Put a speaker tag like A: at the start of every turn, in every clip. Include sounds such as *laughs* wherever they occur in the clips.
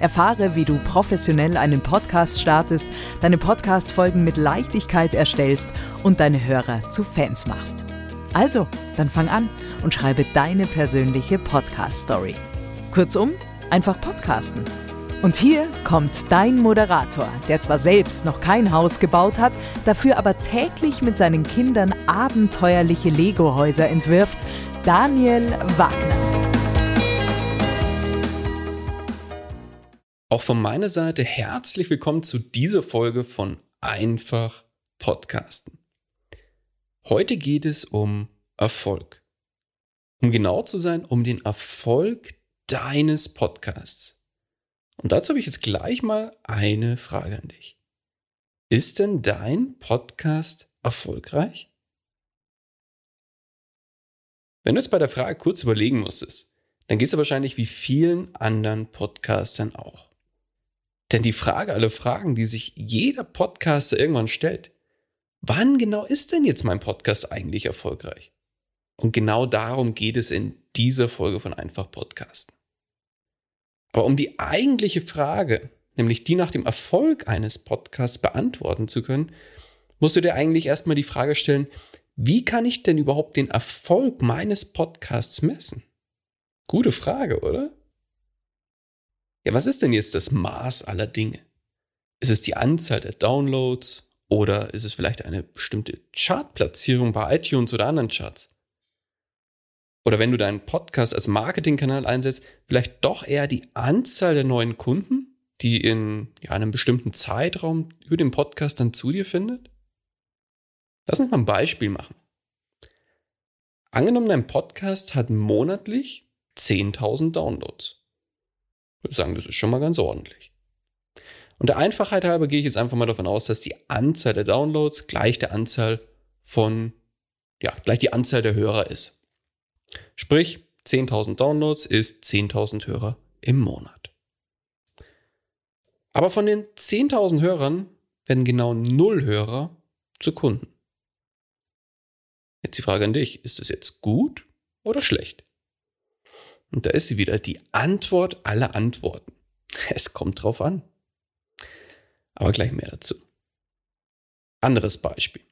A: Erfahre, wie du professionell einen Podcast startest, deine Podcast-Folgen mit Leichtigkeit erstellst und deine Hörer zu Fans machst. Also, dann fang an und schreibe deine persönliche Podcast-Story. Kurzum, einfach podcasten. Und hier kommt dein Moderator, der zwar selbst noch kein Haus gebaut hat, dafür aber täglich mit seinen Kindern abenteuerliche Lego-Häuser entwirft, Daniel Wagner.
B: Auch von meiner Seite herzlich willkommen zu dieser Folge von Einfach Podcasten. Heute geht es um Erfolg. Um genau zu sein, um den Erfolg deines Podcasts. Und dazu habe ich jetzt gleich mal eine Frage an dich. Ist denn dein Podcast erfolgreich? Wenn du jetzt bei der Frage kurz überlegen musstest, dann geht es wahrscheinlich wie vielen anderen Podcastern auch. Denn die Frage aller Fragen, die sich jeder Podcaster irgendwann stellt, wann genau ist denn jetzt mein Podcast eigentlich erfolgreich? Und genau darum geht es in dieser Folge von Einfach Podcasten. Aber um die eigentliche Frage, nämlich die nach dem Erfolg eines Podcasts beantworten zu können, musst du dir eigentlich erstmal die Frage stellen, wie kann ich denn überhaupt den Erfolg meines Podcasts messen? Gute Frage, oder? Ja, was ist denn jetzt das Maß aller Dinge? Ist es die Anzahl der Downloads oder ist es vielleicht eine bestimmte Chartplatzierung bei iTunes oder anderen Charts? Oder wenn du deinen Podcast als Marketingkanal einsetzt, vielleicht doch eher die Anzahl der neuen Kunden, die in ja, einem bestimmten Zeitraum über den Podcast dann zu dir findet? Lass uns mal ein Beispiel machen. Angenommen, dein Podcast hat monatlich 10.000 Downloads. Ich würde sagen, das ist schon mal ganz ordentlich. Und der Einfachheit halber gehe ich jetzt einfach mal davon aus, dass die Anzahl der Downloads gleich der Anzahl von, ja, gleich die Anzahl der Hörer ist. Sprich, 10.000 Downloads ist 10.000 Hörer im Monat. Aber von den 10.000 Hörern werden genau 0 Hörer zu Kunden. Jetzt die Frage an dich, ist das jetzt gut oder schlecht? Und da ist sie wieder, die Antwort aller Antworten. Es kommt drauf an. Aber gleich mehr dazu. Anderes Beispiel.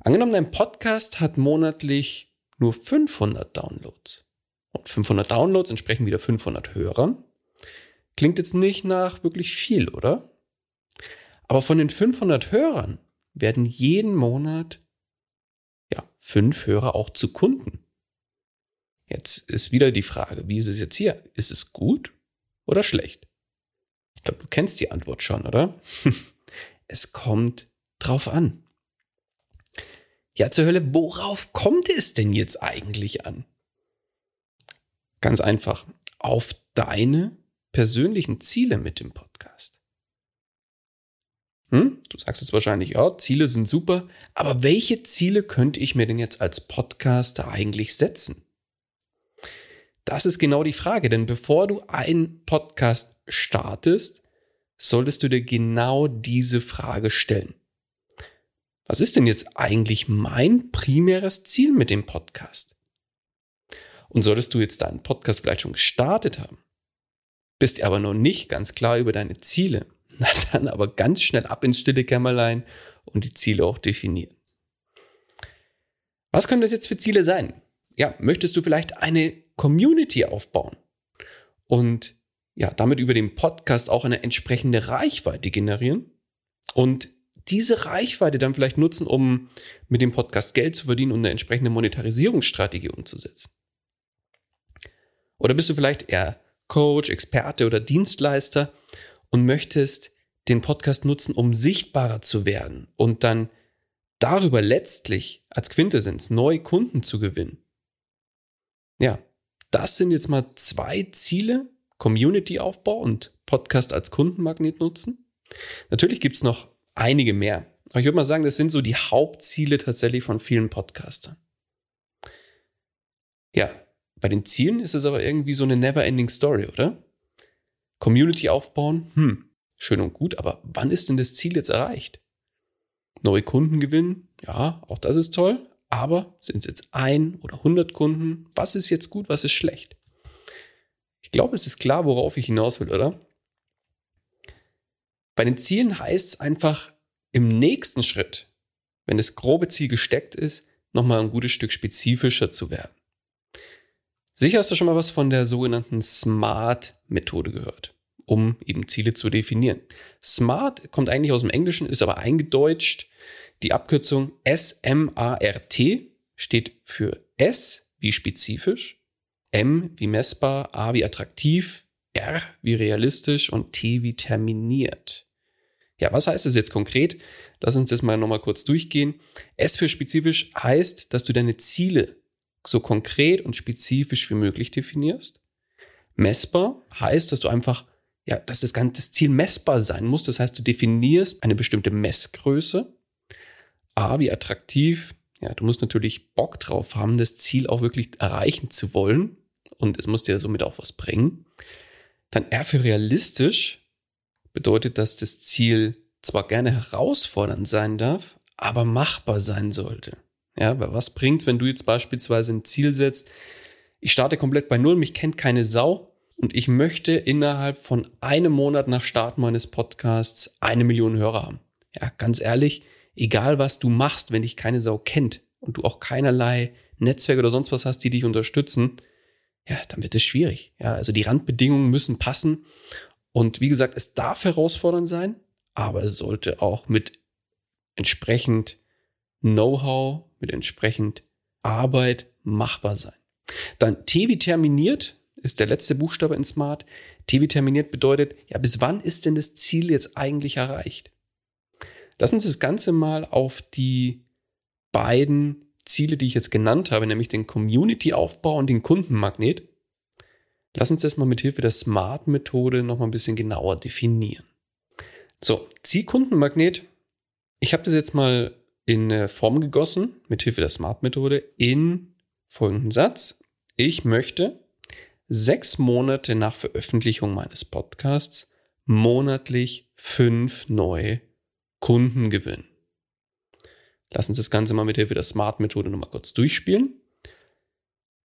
B: Angenommen, dein Podcast hat monatlich nur 500 Downloads. Und 500 Downloads entsprechen wieder 500 Hörern. Klingt jetzt nicht nach wirklich viel, oder? Aber von den 500 Hörern werden jeden Monat ja, fünf Hörer auch zu Kunden. Jetzt ist wieder die Frage, wie ist es jetzt hier? Ist es gut oder schlecht? Ich glaube, du kennst die Antwort schon, oder? *laughs* es kommt drauf an. Ja, zur Hölle, worauf kommt es denn jetzt eigentlich an? Ganz einfach, auf deine persönlichen Ziele mit dem Podcast. Hm? Du sagst jetzt wahrscheinlich, ja, Ziele sind super, aber welche Ziele könnte ich mir denn jetzt als Podcaster eigentlich setzen? Das ist genau die Frage, denn bevor du einen Podcast startest, solltest du dir genau diese Frage stellen. Was ist denn jetzt eigentlich mein primäres Ziel mit dem Podcast? Und solltest du jetzt deinen Podcast vielleicht schon gestartet haben, bist aber noch nicht ganz klar über deine Ziele, *laughs* na dann aber ganz schnell ab ins stille Kämmerlein und die Ziele auch definieren. Was können das jetzt für Ziele sein? Ja, möchtest du vielleicht eine Community aufbauen und ja, damit über den Podcast auch eine entsprechende Reichweite generieren und diese Reichweite dann vielleicht nutzen, um mit dem Podcast Geld zu verdienen und eine entsprechende Monetarisierungsstrategie umzusetzen. Oder bist du vielleicht eher Coach, Experte oder Dienstleister und möchtest den Podcast nutzen, um sichtbarer zu werden und dann darüber letztlich als Quintessenz neue Kunden zu gewinnen. Ja, das sind jetzt mal zwei Ziele, Community-Aufbau und Podcast als Kundenmagnet nutzen. Natürlich gibt es noch einige mehr. Aber ich würde mal sagen, das sind so die Hauptziele tatsächlich von vielen Podcastern. Ja, bei den Zielen ist es aber irgendwie so eine never-ending Story, oder? Community aufbauen, hm, schön und gut, aber wann ist denn das Ziel jetzt erreicht? Neue Kunden gewinnen, ja, auch das ist toll, aber sind es jetzt ein oder hundert Kunden? Was ist jetzt gut, was ist schlecht? Ich glaube, es ist klar, worauf ich hinaus will, oder? Bei den Zielen heißt es einfach im nächsten Schritt, wenn das grobe Ziel gesteckt ist, nochmal ein gutes Stück spezifischer zu werden. Sicher hast du schon mal was von der sogenannten SMART-Methode gehört, um eben Ziele zu definieren. SMART kommt eigentlich aus dem Englischen, ist aber eingedeutscht. Die Abkürzung S-M-A-R-T steht für S wie spezifisch, M wie messbar, A wie attraktiv, R wie realistisch und T wie terminiert. Ja, was heißt das jetzt konkret? Lass uns das mal nochmal kurz durchgehen. S für spezifisch heißt, dass du deine Ziele so konkret und spezifisch wie möglich definierst. Messbar heißt, dass du einfach, ja, dass das ganze Ziel messbar sein muss. Das heißt, du definierst eine bestimmte Messgröße. A wie attraktiv. Ja, du musst natürlich Bock drauf haben, das Ziel auch wirklich erreichen zu wollen. Und es muss dir somit auch was bringen. Dann R für realistisch bedeutet, dass das Ziel zwar gerne herausfordernd sein darf, aber machbar sein sollte. Ja, weil was bringt, wenn du jetzt beispielsweise ein Ziel setzt, ich starte komplett bei Null, mich kennt keine Sau und ich möchte innerhalb von einem Monat nach Start meines Podcasts eine Million Hörer haben. Ja, ganz ehrlich, egal was du machst, wenn dich keine Sau kennt und du auch keinerlei Netzwerke oder sonst was hast, die dich unterstützen, ja, dann wird es schwierig. Ja, also die Randbedingungen müssen passen. Und wie gesagt, es darf herausfordernd sein, aber es sollte auch mit entsprechend Know-how, mit entsprechend Arbeit machbar sein. Dann T wie terminiert ist der letzte Buchstabe in Smart. T wie terminiert bedeutet, ja, bis wann ist denn das Ziel jetzt eigentlich erreicht? Lass uns das Ganze mal auf die beiden Ziele, die ich jetzt genannt habe, nämlich den Community-Aufbau und den Kundenmagnet. Lass uns das mal mit Hilfe der Smart-Methode noch mal ein bisschen genauer definieren. So, Zielkundenmagnet. Ich habe das jetzt mal in Form gegossen, mit Hilfe der Smart-Methode, in folgenden Satz. Ich möchte sechs Monate nach Veröffentlichung meines Podcasts monatlich fünf neue Kunden gewinnen. Lass uns das Ganze mal mit Hilfe der Smart-Methode nochmal kurz durchspielen.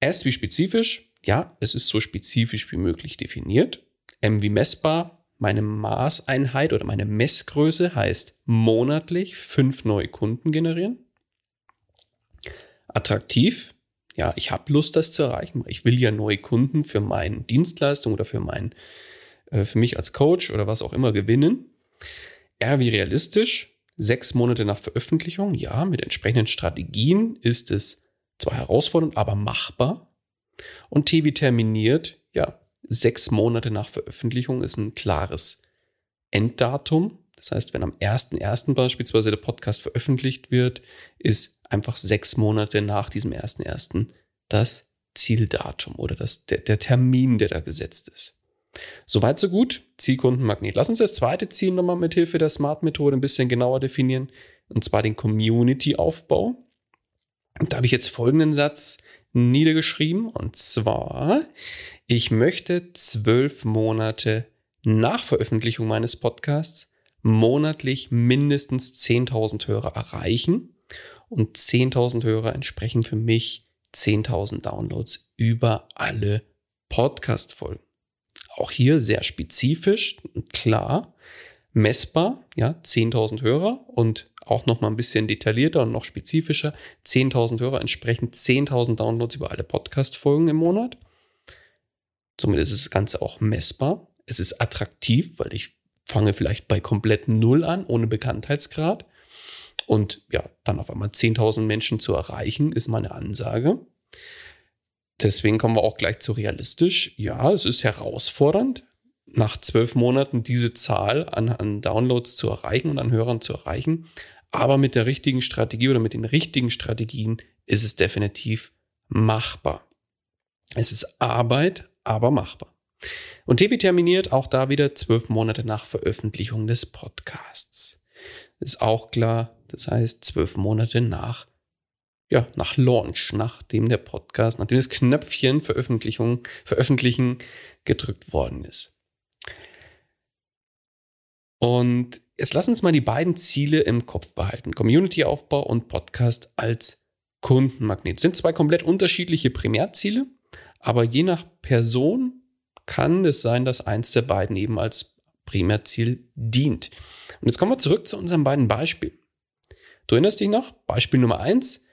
B: S wie spezifisch. Ja, es ist so spezifisch wie möglich definiert. M wie messbar. Meine Maßeinheit oder meine Messgröße heißt monatlich fünf neue Kunden generieren. Attraktiv. Ja, ich habe Lust, das zu erreichen. Ich will ja neue Kunden für meine Dienstleistung oder für mein, äh, für mich als Coach oder was auch immer gewinnen. R wie realistisch sechs Monate nach Veröffentlichung, ja, mit entsprechenden Strategien ist es zwar herausfordernd, aber machbar. Und TV terminiert, ja, sechs Monate nach Veröffentlichung ist ein klares Enddatum. Das heißt, wenn am 1.1. beispielsweise der Podcast veröffentlicht wird, ist einfach sechs Monate nach diesem 1.1. das Zieldatum oder das, der, der Termin, der da gesetzt ist. Soweit so gut. Zielkundenmagnet. Lass uns das zweite Ziel nochmal mit Hilfe der Smart-Methode ein bisschen genauer definieren. Und zwar den Community-Aufbau. Da habe ich jetzt folgenden Satz niedergeschrieben. Und zwar, ich möchte zwölf Monate nach Veröffentlichung meines Podcasts monatlich mindestens 10.000 Hörer erreichen. Und 10.000 Hörer entsprechen für mich 10.000 Downloads über alle Podcast-Folgen. Auch hier sehr spezifisch, klar, messbar, ja, 10.000 Hörer und auch noch mal ein bisschen detaillierter und noch spezifischer, 10.000 Hörer entsprechend 10.000 Downloads über alle Podcast-Folgen im Monat. Somit ist das Ganze auch messbar. Es ist attraktiv, weil ich fange vielleicht bei komplett Null an, ohne Bekanntheitsgrad. Und ja, dann auf einmal 10.000 Menschen zu erreichen, ist meine Ansage. Deswegen kommen wir auch gleich zu realistisch. Ja, es ist herausfordernd, nach zwölf Monaten diese Zahl an, an Downloads zu erreichen und an Hörern zu erreichen. Aber mit der richtigen Strategie oder mit den richtigen Strategien ist es definitiv machbar. Es ist Arbeit, aber machbar. Und TV terminiert auch da wieder zwölf Monate nach Veröffentlichung des Podcasts. Ist auch klar, das heißt zwölf Monate nach, ja, nach Launch, nachdem der Podcast, nachdem das Knöpfchen Veröffentlichung, Veröffentlichen gedrückt worden ist. Und jetzt lass uns mal die beiden Ziele im Kopf behalten. Community-Aufbau und Podcast als Kundenmagnet. Das sind zwei komplett unterschiedliche Primärziele, aber je nach Person kann es sein, dass eins der beiden eben als Primärziel dient. Und jetzt kommen wir zurück zu unseren beiden Beispielen. Du erinnerst dich noch? Beispiel Nummer eins: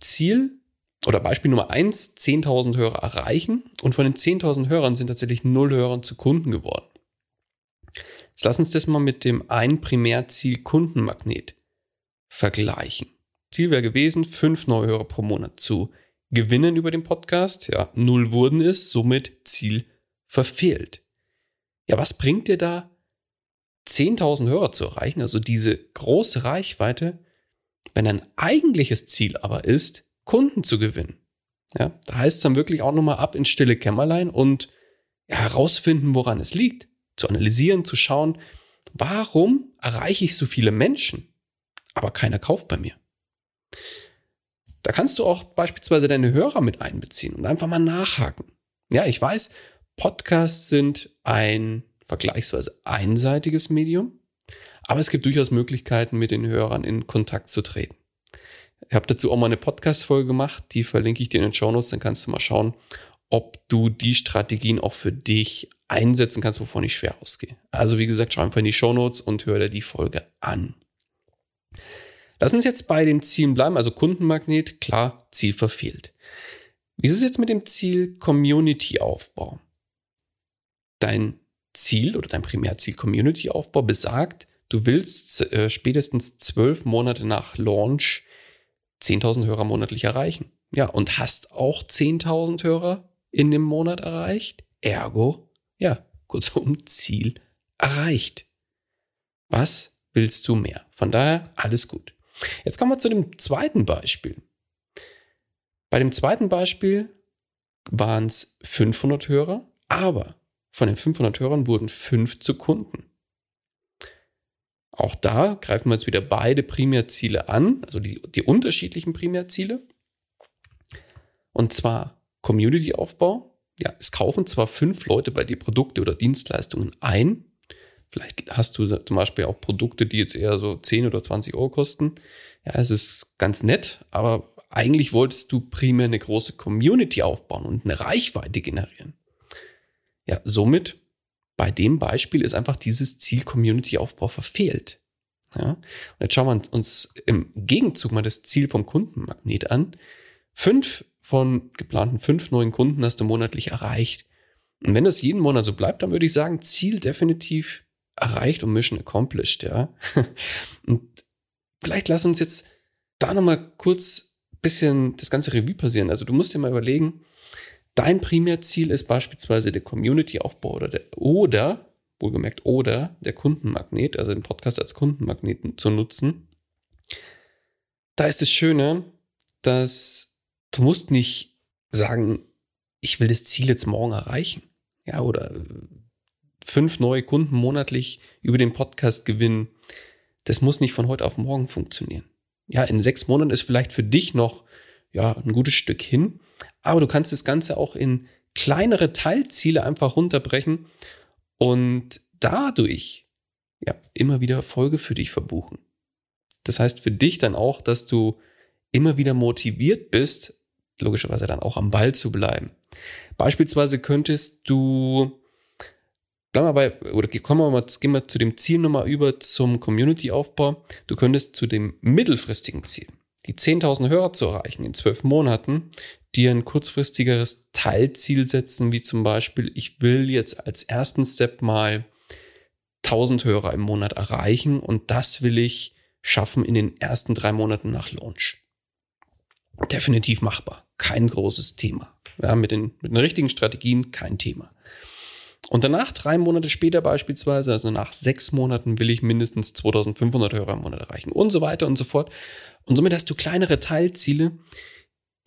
B: Ziel oder Beispiel Nummer eins: 10.000 Hörer erreichen und von den 10.000 Hörern sind tatsächlich null Hörer zu Kunden geworden. Jetzt lass uns das mal mit dem ein Primärziel Kundenmagnet vergleichen. Ziel wäre gewesen, fünf neue Hörer pro Monat zu gewinnen über den Podcast. Ja, null wurden es, somit Ziel verfehlt. Ja, was bringt dir da 10.000 Hörer zu erreichen, also diese große Reichweite, wenn ein eigentliches Ziel aber ist, Kunden zu gewinnen? Ja, da heißt es dann wirklich auch nochmal ab ins stille Kämmerlein und ja, herausfinden, woran es liegt zu analysieren, zu schauen, warum erreiche ich so viele Menschen, aber keiner kauft bei mir. Da kannst du auch beispielsweise deine Hörer mit einbeziehen und einfach mal nachhaken. Ja, ich weiß, Podcasts sind ein vergleichsweise einseitiges Medium, aber es gibt durchaus Möglichkeiten, mit den Hörern in Kontakt zu treten. Ich habe dazu auch mal eine Podcast-Folge gemacht, die verlinke ich dir in den Show Notes, dann kannst du mal schauen, ob du die Strategien auch für dich einsetzen kannst, wovon ich schwer ausgehe. Also wie gesagt, schau einfach in die Show Notes und hör dir die Folge an. Lass uns jetzt bei den Zielen bleiben. Also Kundenmagnet, klar, Ziel verfehlt. Wie ist es jetzt mit dem Ziel Community-Aufbau? Dein Ziel oder dein Primärziel Community-Aufbau besagt, du willst äh, spätestens zwölf Monate nach Launch 10.000 Hörer monatlich erreichen. Ja, und hast auch 10.000 Hörer in dem Monat erreicht. Ergo ja, kurzum, Ziel erreicht. Was willst du mehr? Von daher alles gut. Jetzt kommen wir zu dem zweiten Beispiel. Bei dem zweiten Beispiel waren es 500 Hörer, aber von den 500 Hörern wurden fünf zu Kunden. Auch da greifen wir jetzt wieder beide Primärziele an, also die, die unterschiedlichen Primärziele. Und zwar Community-Aufbau ja, es kaufen zwar fünf Leute bei dir Produkte oder Dienstleistungen ein. Vielleicht hast du zum Beispiel auch Produkte, die jetzt eher so 10 oder 20 Euro kosten. Ja, es ist ganz nett, aber eigentlich wolltest du primär eine große Community aufbauen und eine Reichweite generieren. Ja, somit bei dem Beispiel ist einfach dieses Ziel Community-Aufbau verfehlt. Ja, und jetzt schauen wir uns im Gegenzug mal das Ziel vom Kundenmagnet an. Fünf von geplanten fünf neuen Kunden hast du monatlich erreicht. Und wenn das jeden Monat so bleibt, dann würde ich sagen, Ziel definitiv erreicht und Mission accomplished, ja. *laughs* Und vielleicht lass uns jetzt da nochmal kurz bisschen das ganze Revue passieren. Also du musst dir mal überlegen, dein Primärziel ist beispielsweise der Community-Aufbau oder der, oder, wohlgemerkt, oder der Kundenmagnet, also den Podcast als Kundenmagneten zu nutzen. Da ist das Schöne, dass Du musst nicht sagen, ich will das Ziel jetzt morgen erreichen. Ja, oder fünf neue Kunden monatlich über den Podcast gewinnen. Das muss nicht von heute auf morgen funktionieren. Ja, in sechs Monaten ist vielleicht für dich noch, ja, ein gutes Stück hin. Aber du kannst das Ganze auch in kleinere Teilziele einfach runterbrechen und dadurch, ja, immer wieder Erfolge für dich verbuchen. Das heißt für dich dann auch, dass du immer wieder motiviert bist, logischerweise dann auch am Ball zu bleiben. Beispielsweise könntest du, bleiben wir bei, oder kommen wir mal, gehen wir zu dem Ziel nochmal über zum Community-Aufbau. Du könntest zu dem mittelfristigen Ziel, die 10.000 Hörer zu erreichen in zwölf Monaten, dir ein kurzfristigeres Teilziel setzen, wie zum Beispiel, ich will jetzt als ersten Step mal 1000 Hörer im Monat erreichen und das will ich schaffen in den ersten drei Monaten nach Launch. Definitiv machbar. Kein großes Thema. Ja, mit, den, mit den richtigen Strategien kein Thema. Und danach, drei Monate später beispielsweise, also nach sechs Monaten, will ich mindestens 2500 Hörer im Monat erreichen und so weiter und so fort. Und somit hast du kleinere Teilziele,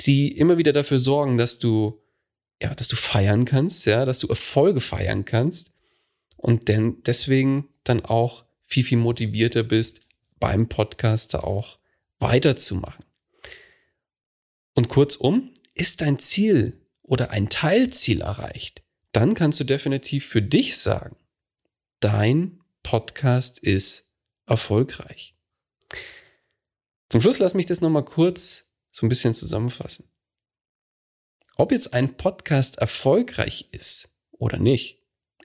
B: die immer wieder dafür sorgen, dass du, ja, dass du feiern kannst, ja, dass du Erfolge feiern kannst und denn deswegen dann auch viel, viel motivierter bist, beim Podcaster auch weiterzumachen. Und kurzum, ist dein Ziel oder ein Teilziel erreicht, dann kannst du definitiv für dich sagen, dein Podcast ist erfolgreich. Zum Schluss lass mich das nochmal kurz so ein bisschen zusammenfassen. Ob jetzt ein Podcast erfolgreich ist oder nicht,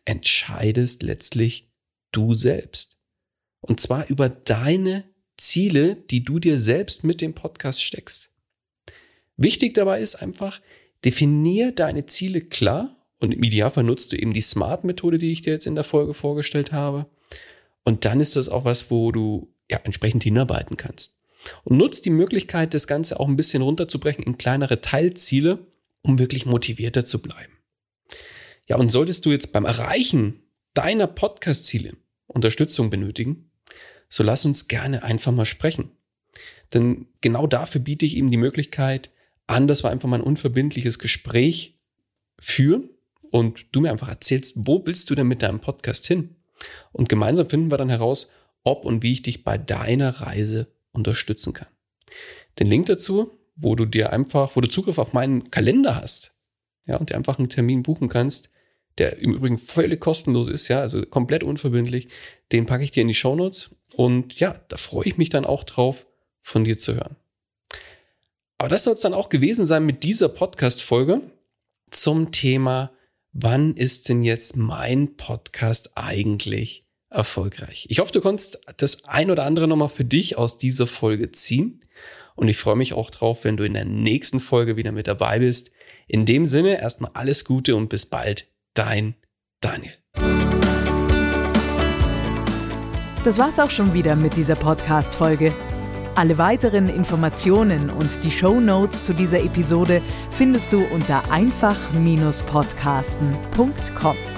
B: entscheidest letztlich du selbst. Und zwar über deine Ziele, die du dir selbst mit dem Podcast steckst. Wichtig dabei ist einfach, definier deine Ziele klar und im Idealfall nutzt du eben die Smart-Methode, die ich dir jetzt in der Folge vorgestellt habe. Und dann ist das auch was, wo du ja entsprechend hinarbeiten kannst. Und nutzt die Möglichkeit, das Ganze auch ein bisschen runterzubrechen in kleinere Teilziele, um wirklich motivierter zu bleiben. Ja, und solltest du jetzt beim Erreichen deiner Podcast-Ziele Unterstützung benötigen, so lass uns gerne einfach mal sprechen. Denn genau dafür biete ich ihm die Möglichkeit an, dass wir einfach mal ein unverbindliches Gespräch führen und du mir einfach erzählst, wo willst du denn mit deinem Podcast hin? Und gemeinsam finden wir dann heraus, ob und wie ich dich bei deiner Reise unterstützen kann. Den Link dazu, wo du dir einfach, wo du Zugriff auf meinen Kalender hast, ja, und dir einfach einen Termin buchen kannst, der im Übrigen völlig kostenlos ist, ja, also komplett unverbindlich, den packe ich dir in die Shownotes und ja, da freue ich mich dann auch drauf, von dir zu hören. Aber das soll es dann auch gewesen sein mit dieser Podcast-Folge zum Thema, wann ist denn jetzt mein Podcast eigentlich erfolgreich? Ich hoffe, du konntest das ein oder andere nochmal für dich aus dieser Folge ziehen. Und ich freue mich auch drauf, wenn du in der nächsten Folge wieder mit dabei bist. In dem Sinne, erstmal alles Gute und bis bald dein Daniel.
A: Das war's auch schon wieder mit dieser Podcast-Folge. Alle weiteren Informationen und die Show Notes zu dieser Episode findest du unter einfach-podcasten.com.